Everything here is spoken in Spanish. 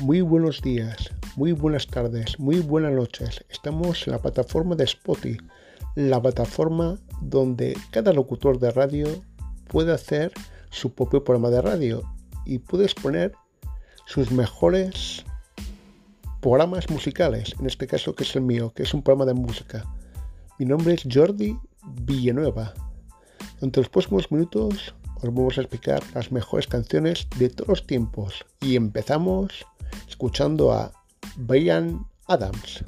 Muy buenos días, muy buenas tardes, muy buenas noches. Estamos en la plataforma de Spotify, la plataforma donde cada locutor de radio puede hacer su propio programa de radio y puedes poner sus mejores programas musicales, en este caso que es el mío, que es un programa de música. Mi nombre es Jordi Villanueva. Entre los próximos minutos os vamos a explicar las mejores canciones de todos los tiempos y empezamos escuchando a Brian Adams.